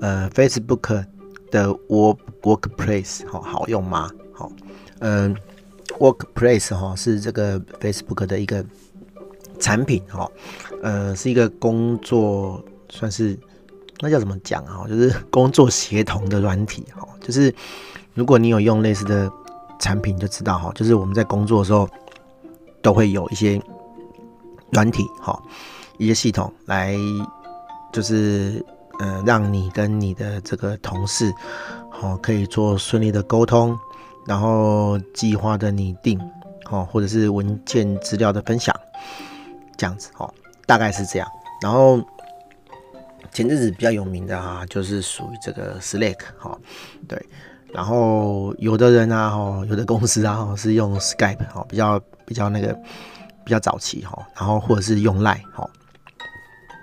呃，Facebook 的 Work Workplace 好好用吗？好，嗯，Workplace 哈是这个 Facebook 的一个产品哈，呃，是一个工作算是那叫怎么讲啊？就是 工作协同的软体哈，就是如果你有用类似的产品，就知道哈，就是我们在工作的时候都会有一些软体哈，一些系统来就是。呃，让你跟你的这个同事，好、哦、可以做顺利的沟通，然后计划的拟定，哦、或者是文件资料的分享，这样子，哦，大概是这样。然后前阵子比较有名的、啊，就是属于这个 Slack，哈、哦，对。然后有的人啊，哦，有的公司啊，哦是用 Skype，哈、哦，比较比较那个比较早期，哈、哦。然后或者是用 Line，哈、哦。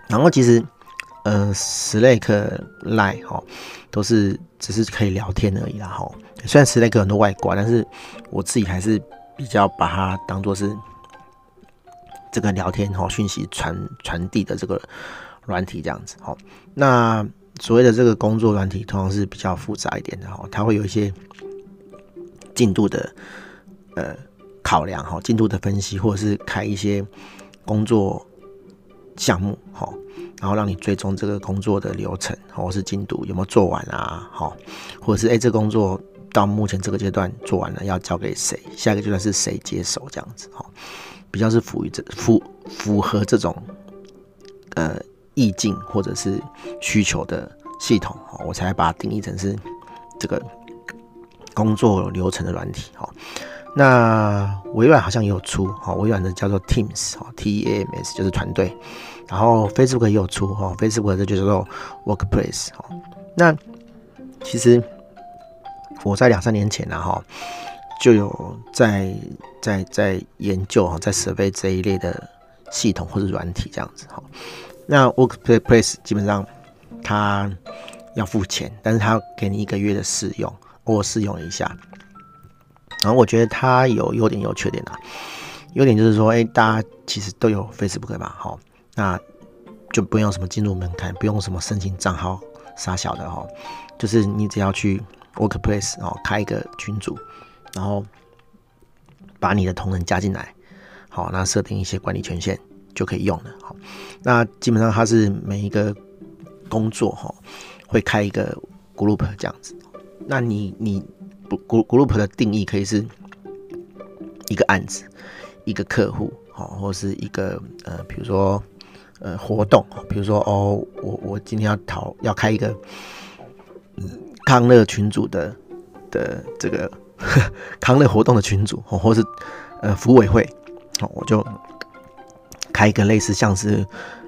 然后其实。呃，Slack、Line 哈，都是只是可以聊天而已啦哈。虽然 Slack 很多外挂，但是我自己还是比较把它当做是这个聊天哈，讯息传传递的这个软体这样子哈。那所谓的这个工作软体，通常是比较复杂一点的哈，它会有一些进度的呃考量哈，进度的分析，或者是开一些工作项目哈。然后让你追踪这个工作的流程，或是进度有没有做完啊？好，或者是哎，这工作到目前这个阶段做完了，要交给谁？下一个阶段是谁接手？这样子，哈，比较是符于这符符合这种呃意境或者是需求的系统，我才把它定义成是这个工作流程的软体，哈。那微软好像也有出，哈，微软的叫做 Teams，哈，T E A M S 就是团队。然后 Facebook 也有出哈，Facebook 这就叫做 Workplace 哈。那其实我在两三年前呢哈，就有在在在研究哈，在设备这一类的系统或者软体这样子哈。那 Workplace 基本上它要付钱，但是它要给你一个月的试用，我试用一下。然后我觉得它有优点有缺点啊。优点就是说，哎，大家其实都有 Facebook 嘛，好。那就不用什么进入门槛，不用什么申请账号啥小的哈，就是你只要去 Workplace 哦，开一个群组，然后把你的同仁加进来，好，那设定一些管理权限就可以用了。好，那基本上它是每一个工作哈会开一个 group 这样子。那你你 group group 的定义可以是一个案子，一个客户，好，或是一个呃，比如说。呃，活动，比如说哦，我我今天要讨要开一个嗯康乐群组的的这个 康乐活动的群组，或或是呃福委会，哦，我就开一个类似像是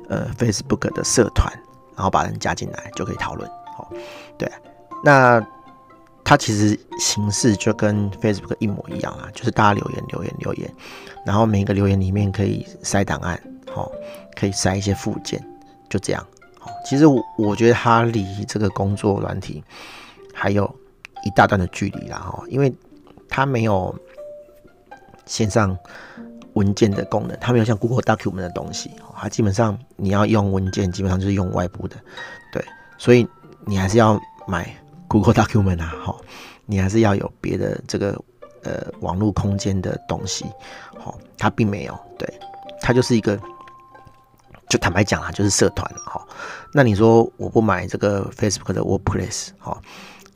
呃 Facebook 的社团，然后把人加进来就可以讨论，哦，对，那它其实形式就跟 Facebook 一模一样啊，就是大家留言留言留言，然后每一个留言里面可以塞档案。哦，可以塞一些附件，就这样。哦，其实我我觉得它离这个工作软体还有一大段的距离啦。哈，因为它没有线上文件的功能，它没有像 Google Document 的东西。它基本上你要用文件，基本上就是用外部的。对，所以你还是要买 Google Document 啊。哈，你还是要有别的这个呃网络空间的东西。好，它并没有。对，它就是一个。就坦白讲啊，就是社团哈。那你说我不买这个 Facebook 的 Workplace 哈，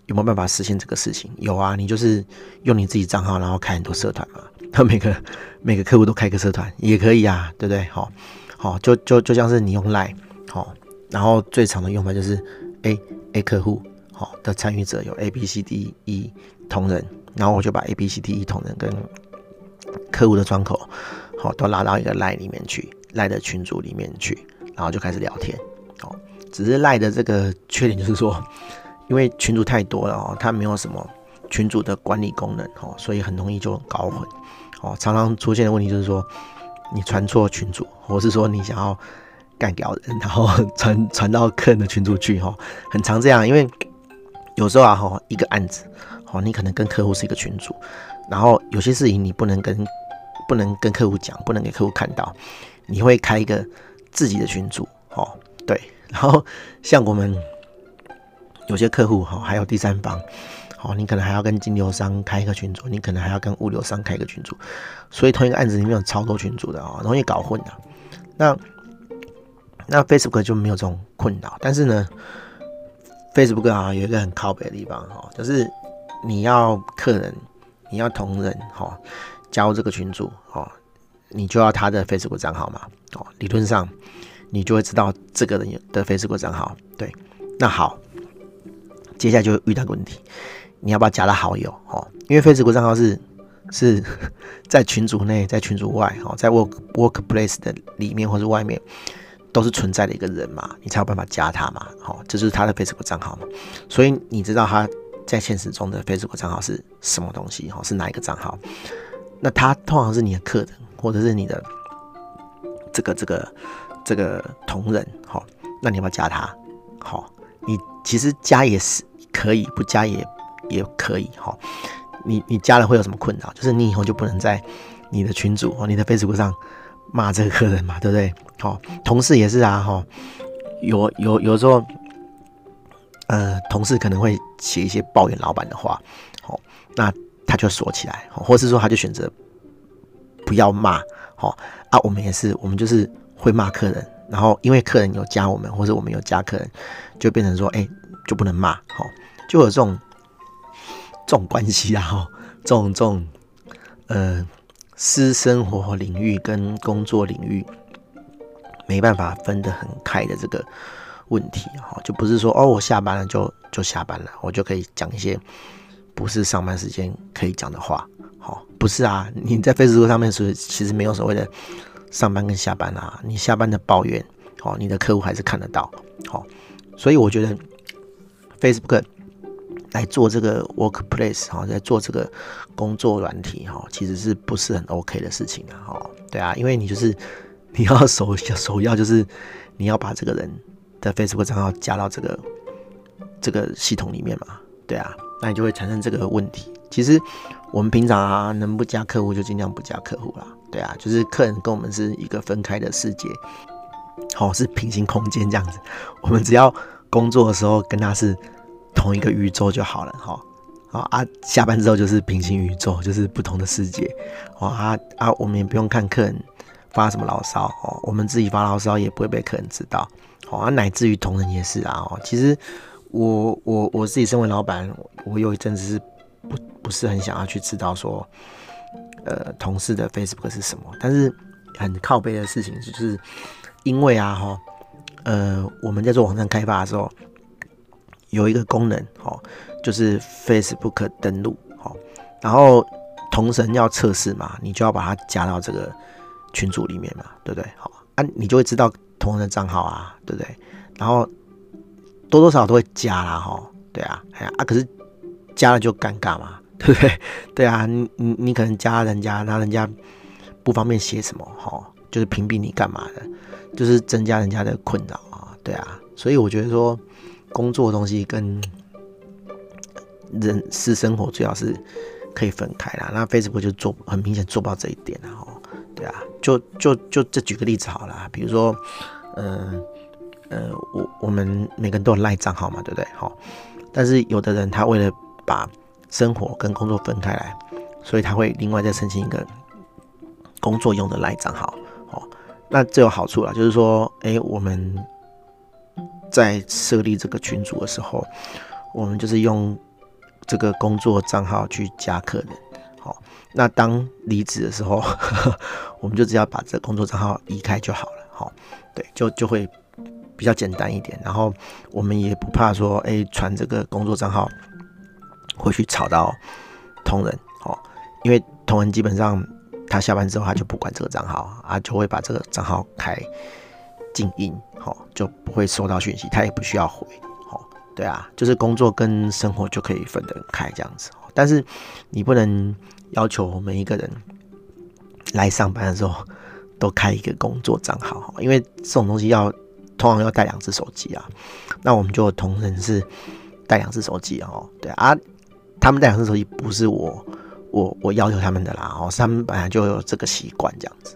有没有办法实现这个事情？有啊，你就是用你自己账号，然后开很多社团嘛。他每个每个客户都开个社团也可以啊，对不对？好，好，就就就像是你用 Line 好，然后最常的用法就是 A A 客户的参与者有 A B C D E 同仁，然后我就把 A B C D E 同仁跟客户的窗口好都拉到一个 Line 里面去。赖的群组里面去，然后就开始聊天。哦，只是赖的这个缺点就是说，因为群组太多了哦，它没有什么群组的管理功能哦，所以很容易就搞混哦。常常出现的问题就是说，你传错群组，或是说你想要干掉人，然后 传传到客人的群组去哈，很常这样。因为有时候啊，一个案子哦，你可能跟客户是一个群组，然后有些事情你不能跟不能跟客户讲，不能给客户看到，你会开一个自己的群组哦，对。然后像我们有些客户哈，还有第三方，好，你可能还要跟金流商开一个群组，你可能还要跟物流商开一个群组，所以同一个案子里面有超多群组的啊，容易搞混的。那那 Facebook 就没有这种困扰，但是呢，Facebook 啊有一个很靠北的地方哈，就是你要客人，你要同仁哈加入这个群组哈，你就要他的 Facebook 账号嘛，哦，理论上。你就会知道这个人的 Facebook 账号。对，那好，接下来就遇到个问题，你要不要加他好友？哦，因为 Facebook 账号是是 在群组内，在群组外，哦，在 Work Workplace 的里面或是外面都是存在的一个人嘛，你才有办法加他嘛。好，这就是他的 Facebook 账号嘛。所以你知道他在现实中的 Facebook 账号是什么东西？哦，是哪一个账号？那他通常是你的客人，或者是你的这个这个。这个同仁，好，那你要不要加他？好，你其实加也是可以，不加也也可以，哈。你你加了会有什么困扰？就是你以后就不能在你的群组哦，你的 Facebook 上骂这个客人嘛，对不对？好，同事也是啊，哈，有有有时候，呃，同事可能会写一些抱怨老板的话，好，那他就锁起来，或是说他就选择不要骂，好啊，我们也是，我们就是。会骂客人，然后因为客人有加我们，或者我们有加客人，就变成说，哎，就不能骂，哈，就有这种这种关系啊，哈，这种这种呃私生活领域跟工作领域没办法分得很开的这个问题，哈，就不是说哦，我下班了就就下班了，我就可以讲一些不是上班时间可以讲的话，好，不是啊，你在 Facebook 上面是其实没有所谓的。上班跟下班啊，你下班的抱怨，哦，你的客户还是看得到，好，所以我觉得 Facebook 来做这个 Workplace 哈，在做这个工作软体哈，其实是不是很 OK 的事情啊？哈，对啊，因为你就是你要首首要就是你要把这个人的 Facebook 账号加到这个这个系统里面嘛，对啊，那你就会产生这个问题。其实我们平常啊，能不加客户就尽量不加客户啦。对啊，就是客人跟我们是一个分开的世界，好，是平行空间这样子。我们只要工作的时候跟他是同一个宇宙就好了，哈。好啊，下班之后就是平行宇宙，就是不同的世界。哦啊啊，我们也不用看客人发什么牢骚哦，我们自己发牢骚也不会被客人知道。哦啊，乃至于同仁也是啊。哦，其实我我我自己身为老板，我有一阵子是不不是很想要去知道说。呃，同事的 Facebook 是什么？但是很靠背的事情就是，因为啊，哈，呃，我们在做网站开发的时候，有一个功能，哈，就是 Facebook 登录，然后同神要测试嘛，你就要把它加到这个群组里面嘛，对不对？好啊，你就会知道同人的账号啊，对不对？然后多多少少都会加啦，哈，对啊，哎呀啊，可是加了就尴尬嘛。对不对？对啊，你你你可能加人家，那人家不方便写什么，哈，就是屏蔽你干嘛的，就是增加人家的困扰啊，对啊，所以我觉得说工作的东西跟人私生活最好是可以分开啦。那 Facebook 就做很明显做不到这一点啊，对啊，就就就这举个例子好了，比如说，呃呃，我我们每个人都有赖账号嘛，对不对？好，但是有的人他为了把生活跟工作分开来，所以他会另外再申请一个工作用的赖账号哦。那这有好处啦，就是说，哎，我们在设立这个群组的时候，我们就是用这个工作账号去加客人。好，那当离职的时候，我们就只要把这工作账号移开就好了。好，对，就就会比较简单一点。然后我们也不怕说，哎，传这个工作账号。会去吵到同仁哦，因为同仁基本上他下班之后他就不管这个账号啊，就会把这个账号开静音，好，就不会收到讯息，他也不需要回，好，对啊，就是工作跟生活就可以分得很开这样子。但是你不能要求每一个人来上班的时候都开一个工作账号，因为这种东西要通常要带两只手机啊。那我们就同仁是带两只手机哦，对啊，他们带两只手机不是我我我要求他们的啦，哦，他们本来就有这个习惯这样子。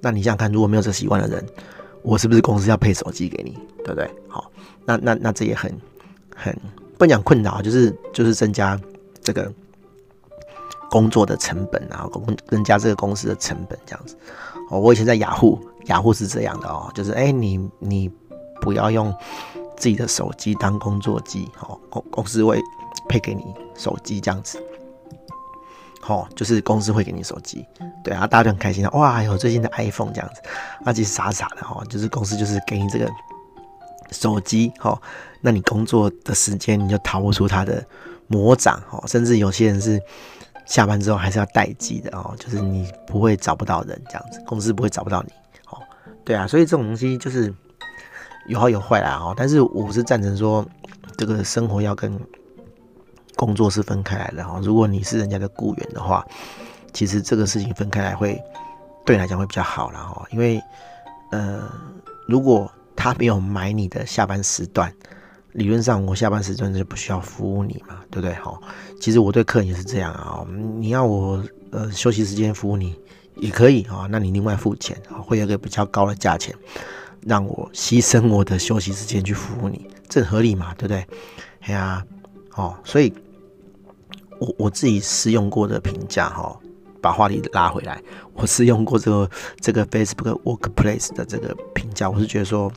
那你想想看，如果没有这习惯的人，我是不是公司要配手机给你，对不对？好，那那那这也很很不讲困扰，就是就是增加这个工作的成本啊，工增加这个公司的成本这样子。哦，我以前在雅虎，雅虎是这样的哦，就是哎，你你不要用自己的手机当工作机，哦，公公司会配给你手机这样子。哦，就是公司会给你手机，对啊，大家就很开心的，哇，有最新的 iPhone 这样子，那其实傻傻的哦，就是公司就是给你这个手机，哦，那你工作的时间你就逃不出他的魔掌，哦，甚至有些人是下班之后还是要待机的哦，就是你不会找不到人这样子，公司不会找不到你，哦，对啊，所以这种东西就是有好有坏啦，哦，但是我是赞成说这个生活要跟。工作是分开来的哈，如果你是人家的雇员的话，其实这个事情分开来会对你来讲会比较好了哈，因为呃，如果他没有买你的下班时段，理论上我下班时段就不需要服务你嘛，对不对？哈，其实我对客人也是这样啊，你要我呃休息时间服务你也可以啊，那你另外付钱，会有一个比较高的价钱，让我牺牲我的休息时间去服务你，这合理嘛，对不对？哎呀，哦，所以。我我自己试用过的评价哈，把话题拉回来，我试用过这个这个 Facebook Workplace 的这个评价，我是觉得说，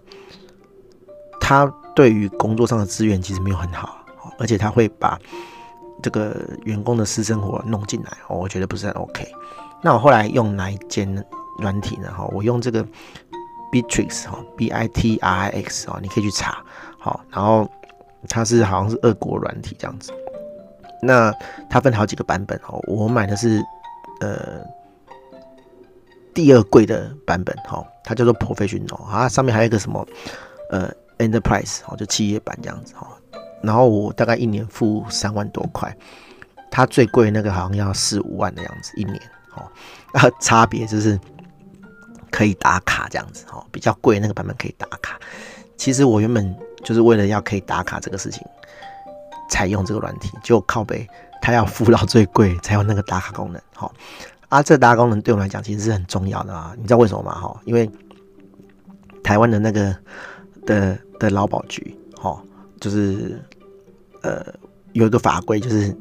他对于工作上的资源其实没有很好，而且他会把这个员工的私生活弄进来，我觉得不是很 OK。那我后来用哪一间软体呢？哈，我用这个 Bitrix 哈，B I T R I X 啊，你可以去查，好，然后它是好像是俄国软体这样子。那它分好几个版本哦，我买的是呃第二贵的版本哈，它叫做 Professional 啊，上面还有一个什么呃 Enterprise 哦，就企业版这样子哈。然后我大概一年付三万多块，它最贵那个好像要四五万的样子一年哦。啊，差别就是可以打卡这样子哦，比较贵那个版本可以打卡。其实我原本就是为了要可以打卡这个事情。采用这个软体就靠北，它要付到最贵才有那个打卡功能。好，啊，这打卡功能对我们来讲其实是很重要的啊。你知道为什么吗？哈，因为台湾的那个的的劳保局，哈，就是呃有一个法规，就是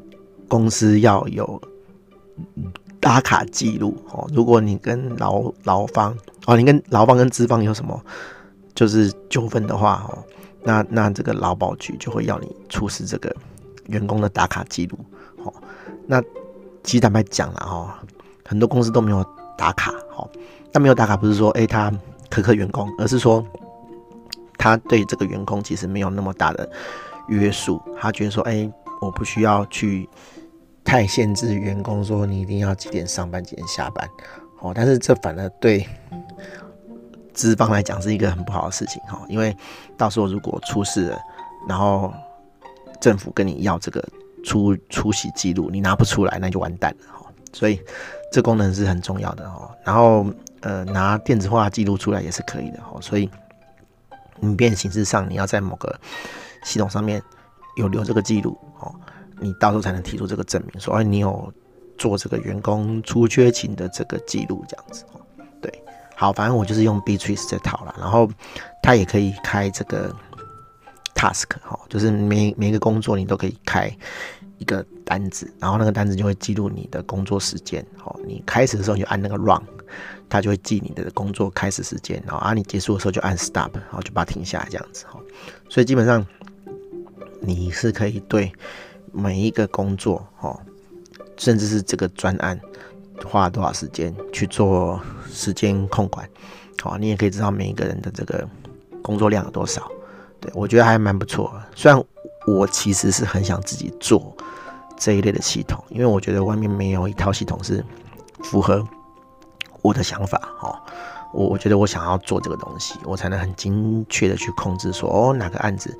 公司要有打卡记录。哦，如果你跟劳劳方哦，你跟劳方跟资方有什么就是纠纷的话，哦。那那这个劳保局就会要你出示这个员工的打卡记录，好，那其实坦白讲了哈，很多公司都没有打卡，好，但没有打卡不是说哎、欸、他苛刻员工，而是说他对这个员工其实没有那么大的约束，他觉得说哎、欸、我不需要去太限制员工说你一定要几点上班几点下班，哦，但是这反而对。资方来讲是一个很不好的事情哈，因为到时候如果出事了，然后政府跟你要这个出出席记录，你拿不出来，那就完蛋了哈。所以这功能是很重要的哈。然后呃，拿电子化记录出来也是可以的哈。所以你变形式上你要在某个系统上面有留这个记录哦，你到时候才能提出这个证明，说哎你有做这个员工出缺勤的这个记录这样子。好，反正我就是用 Bitrix 这套了，然后它也可以开这个 task 哈，就是每每一个工作你都可以开一个单子，然后那个单子就会记录你的工作时间。好，你开始的时候你就按那个 run，它就会记你的工作开始时间，然后啊你结束的时候就按 stop，然后就把它停下来这样子哈。所以基本上你是可以对每一个工作哈，甚至是这个专案。花了多少时间去做时间控管？好，你也可以知道每一个人的这个工作量有多少。对，我觉得还蛮不错。虽然我其实是很想自己做这一类的系统，因为我觉得外面没有一套系统是符合我的想法。哦，我我觉得我想要做这个东西，我才能很精确的去控制说，哦，哪个案子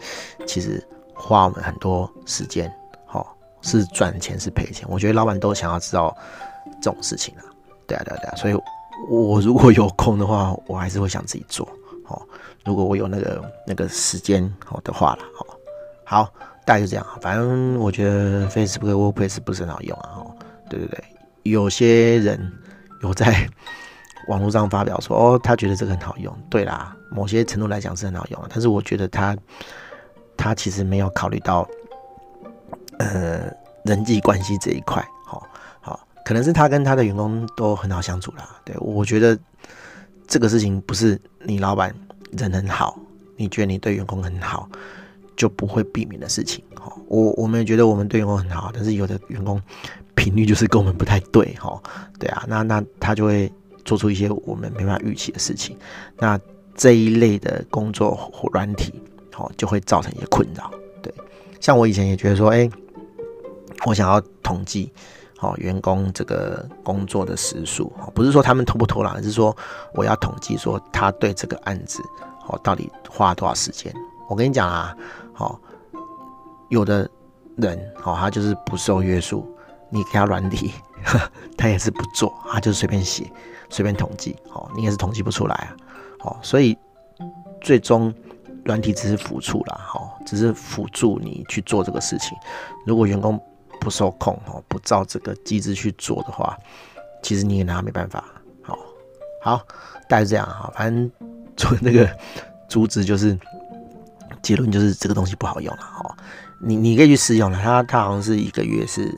其实花我们很多时间，好，是赚钱是赔钱？我觉得老板都想要知道这种事情啊。对啊，对啊，对啊。所以，我如果有空的话，我还是会想自己做。好，如果我有那个那个时间好的话了，好，好，大概就这样。反正我觉得 Facebook Workplace 不是很好用啊。哦，对对对，有些人有在 网络上发表说，哦，他觉得这个很好用。对啦，某些程度来讲是很好用，但是我觉得他他其实没有考虑到呃人际关系这一块。可能是他跟他的员工都很好相处啦。对，我觉得。这个事情不是你老板人很好，你觉得你对员工很好，就不会避免的事情。哈，我我们也觉得我们对员工很好，但是有的员工频率就是跟我们不太对。哈，对啊，那那他就会做出一些我们没办法预期的事情。那这一类的工作软体，哦，就会造成一些困扰。对，像我以前也觉得说，哎，我想要统计。哦，员工这个工作的时数，不是说他们偷不偷懒，而是说我要统计说他对这个案子，哦，到底花多少时间。我跟你讲啊，好，有的人，哦，他就是不受约束，你给他软体，他也是不做，他就是随便写，随便统计，哦，你也是统计不出来啊，哦，所以最终软体只是辅助啦，好，只是辅助你去做这个事情。如果员工不受控哦，不照这个机制去做的话，其实你也拿他没办法。好，好，大概是这样哈。反正做那个 主旨就是结论就是这个东西不好用了哈。你你可以去试用了，它它好像是一个月是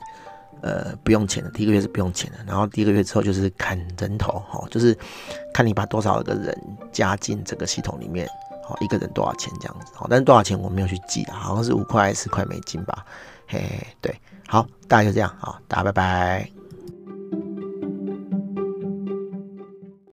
呃不用钱的，第一个月是不用钱的，然后第一个月之后就是砍人头哈，就是看你把多少个人加进这个系统里面，好，一个人多少钱这样子。好，但是多少钱我没有去记啊，好像是五块十块美金吧。嘿，对。好，大家就这样，好，大家拜拜。